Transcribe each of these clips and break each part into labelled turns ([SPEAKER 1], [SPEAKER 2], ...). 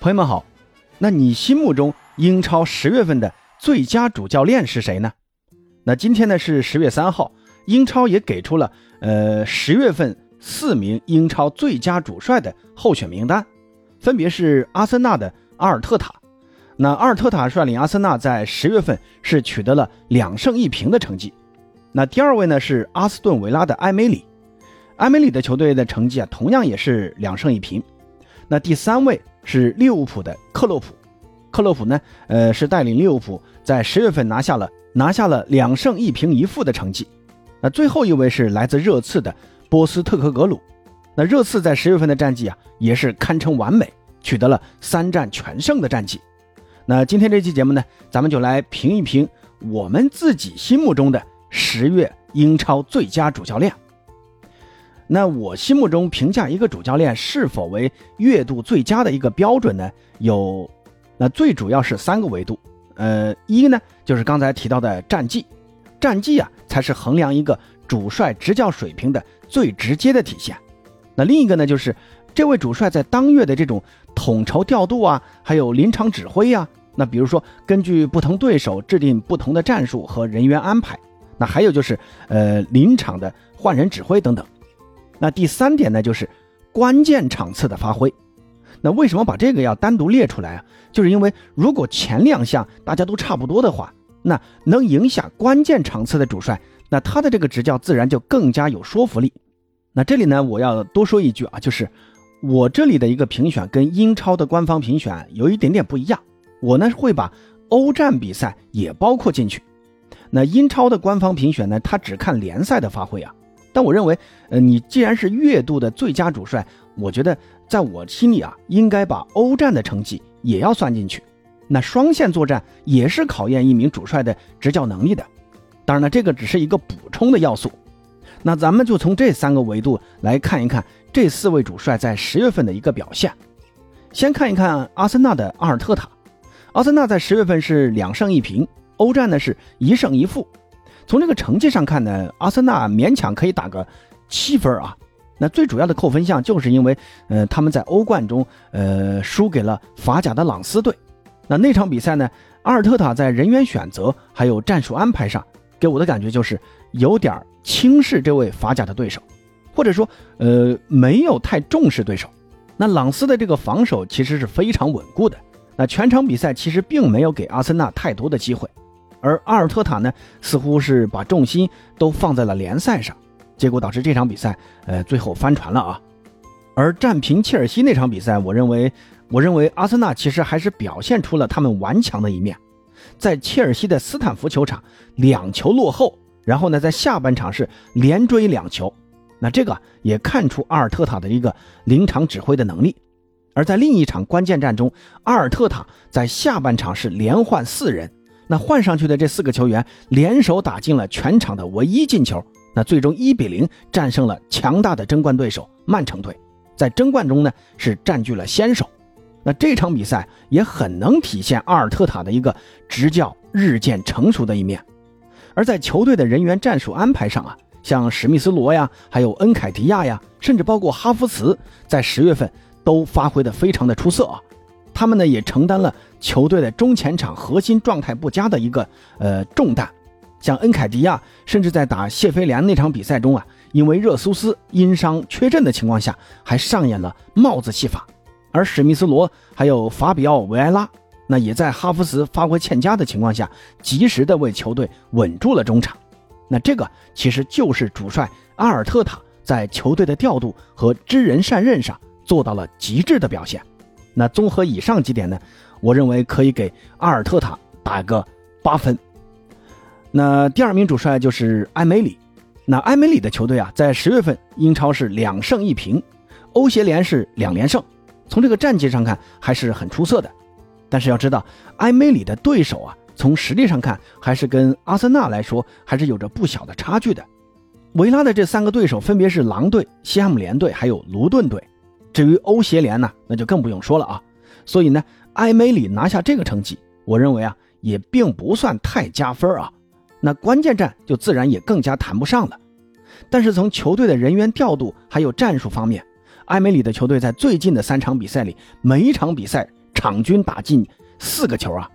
[SPEAKER 1] 朋友们好，那你心目中英超十月份的最佳主教练是谁呢？那今天呢是十月三号，英超也给出了呃十月份四名英超最佳主帅的候选名单，分别是阿森纳的阿尔特塔。那阿尔特塔率领阿森纳在十月份是取得了两胜一平的成绩。那第二位呢是阿斯顿维拉的埃梅里，埃梅里的球队的成绩啊同样也是两胜一平。那第三位。是利物浦的克洛普，克洛普呢，呃，是带领利物浦在十月份拿下了拿下了两胜一平一负的成绩。那最后一位是来自热刺的波斯特克格鲁，那热刺在十月份的战绩啊，也是堪称完美，取得了三战全胜的战绩。那今天这期节目呢，咱们就来评一评我们自己心目中的十月英超最佳主教练。那我心目中评价一个主教练是否为月度最佳的一个标准呢？有，那最主要是三个维度。呃，一呢就是刚才提到的战绩，战绩啊才是衡量一个主帅执教水平的最直接的体现。那另一个呢就是这位主帅在当月的这种统筹调度啊，还有临场指挥呀。那比如说根据不同对手制定不同的战术和人员安排。那还有就是呃临场的换人指挥等等。那第三点呢，就是关键场次的发挥。那为什么把这个要单独列出来啊？就是因为如果前两项大家都差不多的话，那能影响关键场次的主帅，那他的这个执教自然就更加有说服力。那这里呢，我要多说一句啊，就是我这里的一个评选跟英超的官方评选有一点点不一样。我呢会把欧战比赛也包括进去。那英超的官方评选呢，他只看联赛的发挥啊。但我认为，呃，你既然是月度的最佳主帅，我觉得在我心里啊，应该把欧战的成绩也要算进去。那双线作战也是考验一名主帅的执教能力的。当然了，这个只是一个补充的要素。那咱们就从这三个维度来看一看这四位主帅在十月份的一个表现。先看一看阿森纳的阿尔特塔，阿森纳在十月份是两胜一平，欧战呢是一胜一负。从这个成绩上看呢，阿森纳勉强可以打个七分啊。那最主要的扣分项就是因为，呃，他们在欧冠中，呃，输给了法甲的朗斯队。那那场比赛呢，阿尔特塔在人员选择还有战术安排上，给我的感觉就是有点轻视这位法甲的对手，或者说，呃，没有太重视对手。那朗斯的这个防守其实是非常稳固的。那全场比赛其实并没有给阿森纳太多的机会。而阿尔特塔呢，似乎是把重心都放在了联赛上，结果导致这场比赛，呃，最后翻船了啊。而战平切尔西那场比赛，我认为，我认为阿森纳其实还是表现出了他们顽强的一面，在切尔西的斯坦福球场两球落后，然后呢，在下半场是连追两球，那这个也看出阿尔特塔的一个临场指挥的能力。而在另一场关键战中，阿尔特塔在下半场是连换四人。那换上去的这四个球员联手打进了全场的唯一进球，那最终一比零战胜了强大的争冠对手曼城队，在争冠中呢是占据了先手。那这场比赛也很能体现阿尔特塔的一个执教日渐成熟的一面。而在球队的人员战术安排上啊，像史密斯罗呀，还有恩凯迪亚呀，甚至包括哈弗茨，在十月份都发挥的非常的出色啊。他们呢也承担了球队的中前场核心状态不佳的一个呃重担，像恩凯迪亚，甚至在打谢菲联那场比赛中啊，因为热苏斯因伤缺阵的情况下，还上演了帽子戏法。而史密斯罗还有法比奥维埃拉，那也在哈弗茨发挥欠佳的情况下，及时的为球队稳住了中场。那这个其实就是主帅阿尔特塔在球队的调度和知人善任上做到了极致的表现。那综合以上几点呢，我认为可以给阿尔特塔打个八分。那第二名主帅就是埃梅里。那埃梅里的球队啊，在十月份英超是两胜一平，欧协联是两连胜，从这个战绩上看还是很出色的。但是要知道，埃梅里的对手啊，从实力上看还是跟阿森纳来说还是有着不小的差距的。维拉的这三个对手分别是狼队、西汉姆联队还有卢顿队。至于欧协联呢，那就更不用说了啊。所以呢，埃梅里拿下这个成绩，我认为啊，也并不算太加分啊。那关键战就自然也更加谈不上了。但是从球队的人员调度还有战术方面，埃梅里的球队在最近的三场比赛里，每一场比赛场均打进四个球啊。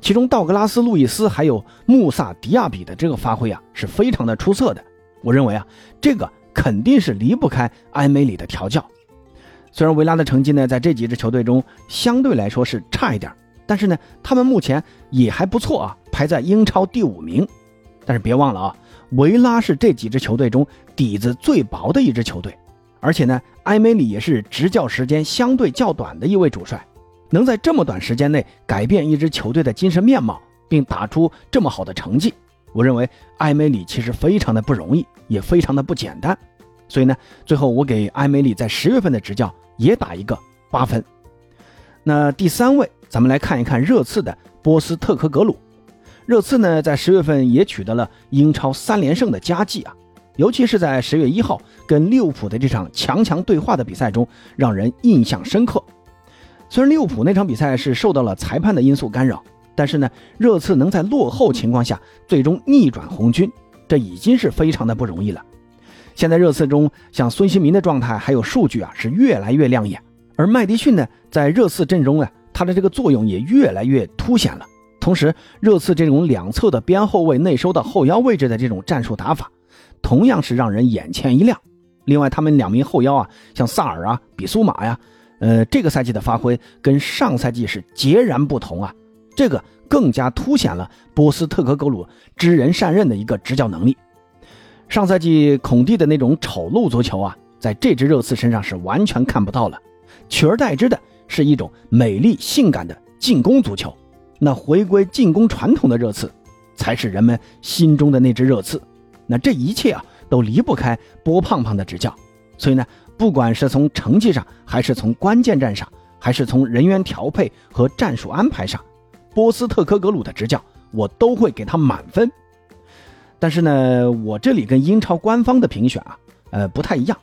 [SPEAKER 1] 其中道格拉斯·路易斯还有穆萨·迪亚比的这个发挥啊，是非常的出色的。我认为啊，这个肯定是离不开埃梅里的调教。虽然维拉的成绩呢，在这几支球队中相对来说是差一点，但是呢，他们目前也还不错啊，排在英超第五名。但是别忘了啊，维拉是这几支球队中底子最薄的一支球队，而且呢，埃梅里也是执教时间相对较短的一位主帅。能在这么短时间内改变一支球队的精神面貌，并打出这么好的成绩，我认为埃梅里其实非常的不容易，也非常的不简单。所以呢，最后我给埃梅里在十月份的执教也打一个八分。那第三位，咱们来看一看热刺的波斯特科格鲁。热刺呢，在十月份也取得了英超三连胜的佳绩啊，尤其是在十月一号跟利物浦的这场强强对话的比赛中，让人印象深刻。虽然利物浦那场比赛是受到了裁判的因素干扰，但是呢，热刺能在落后情况下最终逆转红军，这已经是非常的不容易了。现在热刺中，像孙兴民的状态还有数据啊，是越来越亮眼。而麦迪逊呢，在热刺阵中啊，他的这个作用也越来越凸显了。同时，热刺这种两侧的边后卫内收到后腰位置的这种战术打法，同样是让人眼前一亮。另外，他们两名后腰啊，像萨尔啊、比苏马呀。呃，这个赛季的发挥跟上赛季是截然不同啊，这个更加凸显了波斯特克格鲁知人善任的一个执教能力。上赛季孔蒂的那种丑陋足球啊，在这支热刺身上是完全看不到了，取而代之的是一种美丽性感的进攻足球。那回归进攻传统的热刺，才是人们心中的那支热刺。那这一切啊，都离不开波胖胖的执教。所以呢。不管是从成绩上，还是从关键战上，还是从人员调配和战术安排上，波斯特科格鲁的执教，我都会给他满分。但是呢，我这里跟英超官方的评选啊，呃，不太一样，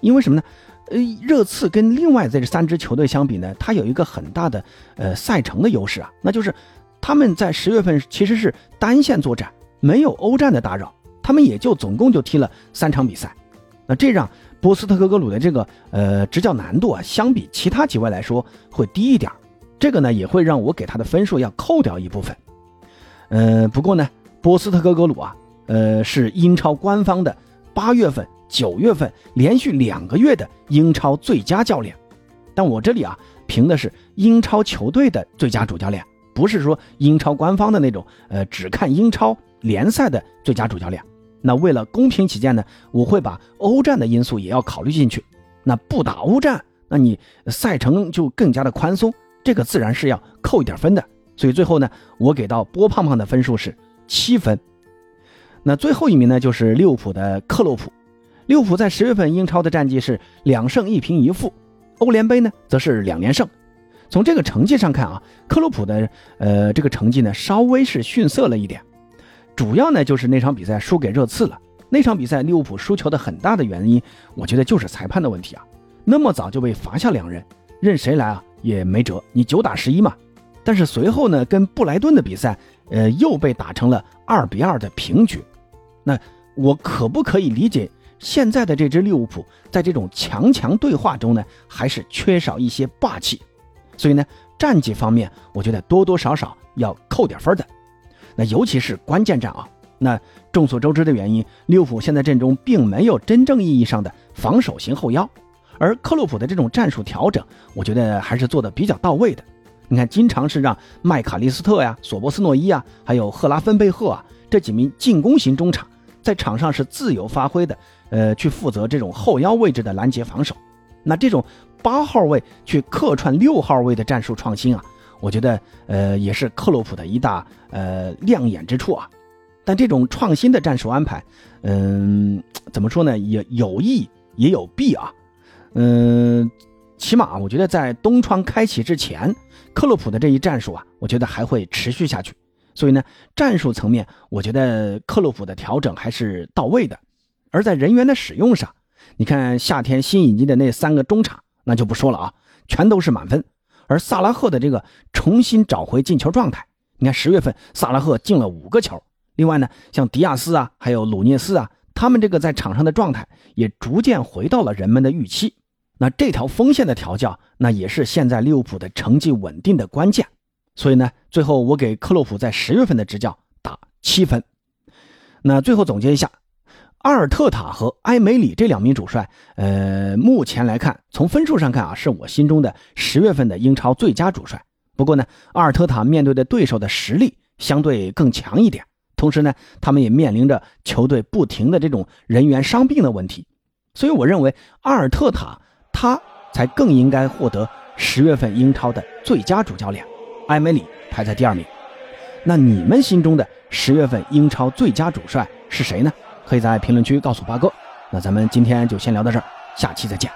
[SPEAKER 1] 因为什么呢？呃，热刺跟另外这三支球队相比呢，它有一个很大的呃赛程的优势啊，那就是他们在十月份其实是单线作战，没有欧战的打扰，他们也就总共就踢了三场比赛，那这让。波斯特克格鲁的这个呃执教难度啊，相比其他几位来说会低一点这个呢也会让我给他的分数要扣掉一部分。呃，不过呢，波斯特克格鲁啊，呃是英超官方的八月份、九月份连续两个月的英超最佳教练，但我这里啊评的是英超球队的最佳主教练，不是说英超官方的那种呃只看英超联赛的最佳主教练。那为了公平起见呢，我会把欧战的因素也要考虑进去。那不打欧战，那你赛程就更加的宽松，这个自然是要扣一点分的。所以最后呢，我给到波胖胖的分数是七分。那最后一名呢，就是利物浦的克洛普。利物浦在十月份英超的战绩是两胜一平一负，欧联杯呢则是两连胜。从这个成绩上看啊，克洛普的呃这个成绩呢稍微是逊色了一点。主要呢就是那场比赛输给热刺了。那场比赛利物浦输球的很大的原因，我觉得就是裁判的问题啊。那么早就被罚下两人，任谁来啊也没辙。你九打十一嘛。但是随后呢，跟布莱顿的比赛，呃，又被打成了二比二的平局。那我可不可以理解，现在的这支利物浦在这种强强对话中呢，还是缺少一些霸气？所以呢，战绩方面，我觉得多多少少要扣点分的。那尤其是关键战啊，那众所周知的原因，利物浦现在阵中并没有真正意义上的防守型后腰，而克洛普的这种战术调整，我觉得还是做的比较到位的。你看，经常是让麦卡利斯特呀、索波斯诺伊啊，还有赫拉芬贝赫啊这几名进攻型中场在场上是自由发挥的，呃，去负责这种后腰位置的拦截防守。那这种八号位去客串六号位的战术创新啊。我觉得，呃，也是克洛普的一大呃亮眼之处啊。但这种创新的战术安排，嗯，怎么说呢？也有益也有弊啊。嗯，起码我觉得在东窗开启之前，克洛普的这一战术啊，我觉得还会持续下去。所以呢，战术层面，我觉得克洛普的调整还是到位的。而在人员的使用上，你看夏天新引进的那三个中场，那就不说了啊，全都是满分。而萨拉赫的这个重新找回进球状态，你看十月份萨拉赫进了五个球。另外呢，像迪亚斯啊，还有鲁涅斯啊，他们这个在场上的状态也逐渐回到了人们的预期。那这条锋线的调教，那也是现在利物浦的成绩稳定的关键。所以呢，最后我给克洛普在十月份的执教打七分。那最后总结一下，阿尔特塔和埃梅里这两名主帅，呃，目前来看，从分数上看啊，是我心中的十月份的英超最佳主帅。不过呢，阿尔特塔面对的对手的实力相对更强一点，同时呢，他们也面临着球队不停的这种人员伤病的问题。所以我认为阿尔特塔他才更应该获得十月份英超的最佳主教练。埃梅里排在第二名，那你们心中的十月份英超最佳主帅是谁呢？可以在评论区告诉八哥。那咱们今天就先聊到这儿，下期再见。